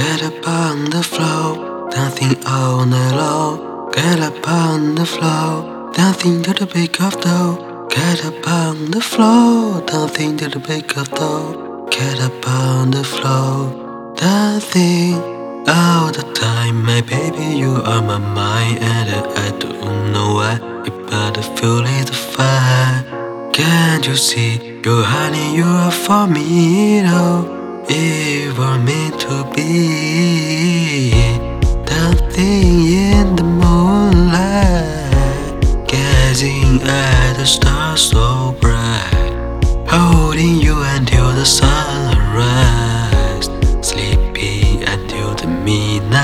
Get up on the floor, dancing all night long. Get up on the floor, nothing to the break of dawn. Get up on the floor, nothing to the break of dawn. Get up on the floor, nothing all the time. My baby, you are my mind, and I don't know why. But I feel it fire. Can't you see, you honey, you are for me, though. It was meant to be Dancing in the moonlight Gazing at the stars so bright Holding you until the sunrise Sleeping until the midnight.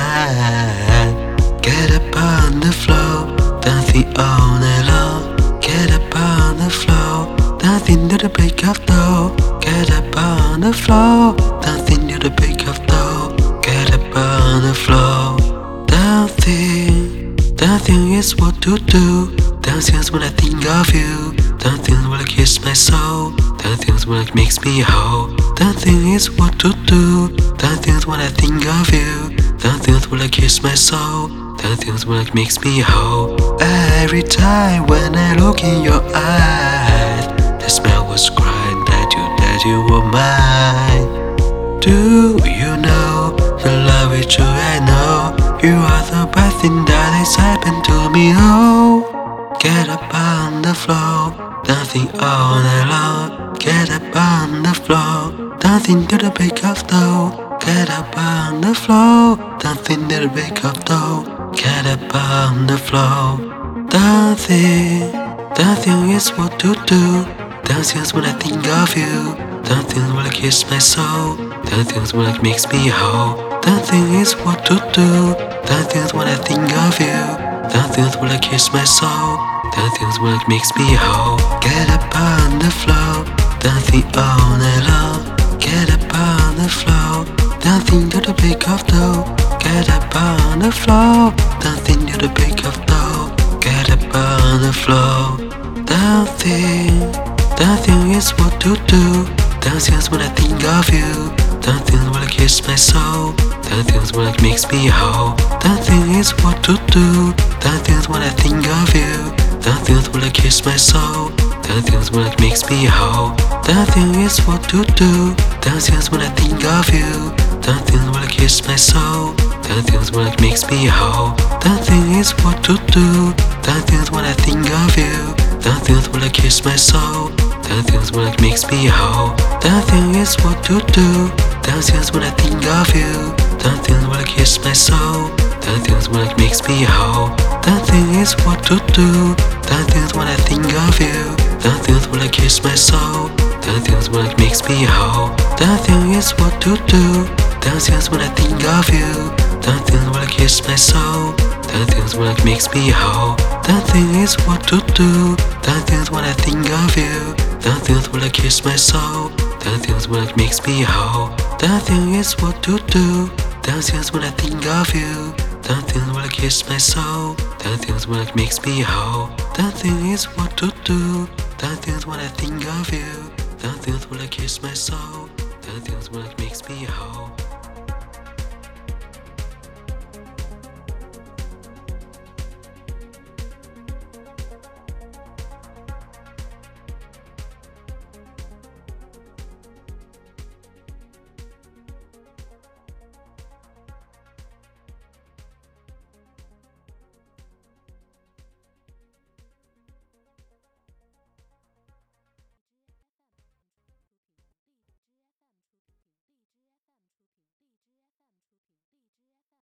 Get up on the floor Dancing all night long. Get up on the floor Dancing to the break of dawn the floor. Dancing to the break of dawn Get up on the floor. Dancing Dancing is what to do. Dancing is when I think of you. Dancing is when I kiss my soul. Dancing is when it makes me whole. Dancing is what to do. Dancing is when I think of you. Dancing is when I kiss my soul. Dancing is when it makes me whole. Every time when I look in your eyes The smell was crying that you, were mine. Do you know the love is true? I know You are the best thing that has happened to me Oh Get up on the floor Dancing all night long Get up on the floor Dancing to the break of dawn. Get up on the floor Dancing to the break of dawn. Get up on the floor Dancing Dancing is what to do Dancing is when I think of you. Dancing is when I kiss my soul. Dancing is when it makes me whole. Dancing is what to do. Dancing is when I think of you. Dancing is when I kiss my soul. Dancing is when it makes me whole. Get up on the floor. Dancing all night long Get up on the floor. Dancing to the break of dawn Get up on the floor. Dancing to the break of dawn Get up on the floor. Dancing Dancing is what to do is when I think of you is when I kiss my soul is when it makes me whole Dancing is what to do is when I think of you is when I kiss my soul is when it makes me whole Dancing is what to do is when I think of you is when I kiss my soul when it makes me whole Dancing is what to do is when I think of you is when I kiss my soul Dancing is when it makes me whole Dancing is what to do Dancing is when I think of you Dancing is when I kiss my soul Dancing is when it makes me whole Dancing is what to do Dancing is when I think of you Dancing is when I kiss my soul Dancing is when it makes me whole Dancing is what to do Dancing is when I think of you Dancing is when I kiss my soul Dancing is when it makes me whole Dancing is what to do. Dancing is when I think of you. Dancing is when I kiss my soul. Dancing is when it makes me whole. Dancing is what to do. Dancing is when I think of you. Dancing is when I kiss my soul. Dancing is when it makes me whole. Dancing is what to do. Dancing is when I think of you. Dancing is when I kiss my soul. Dancing is when it makes me whole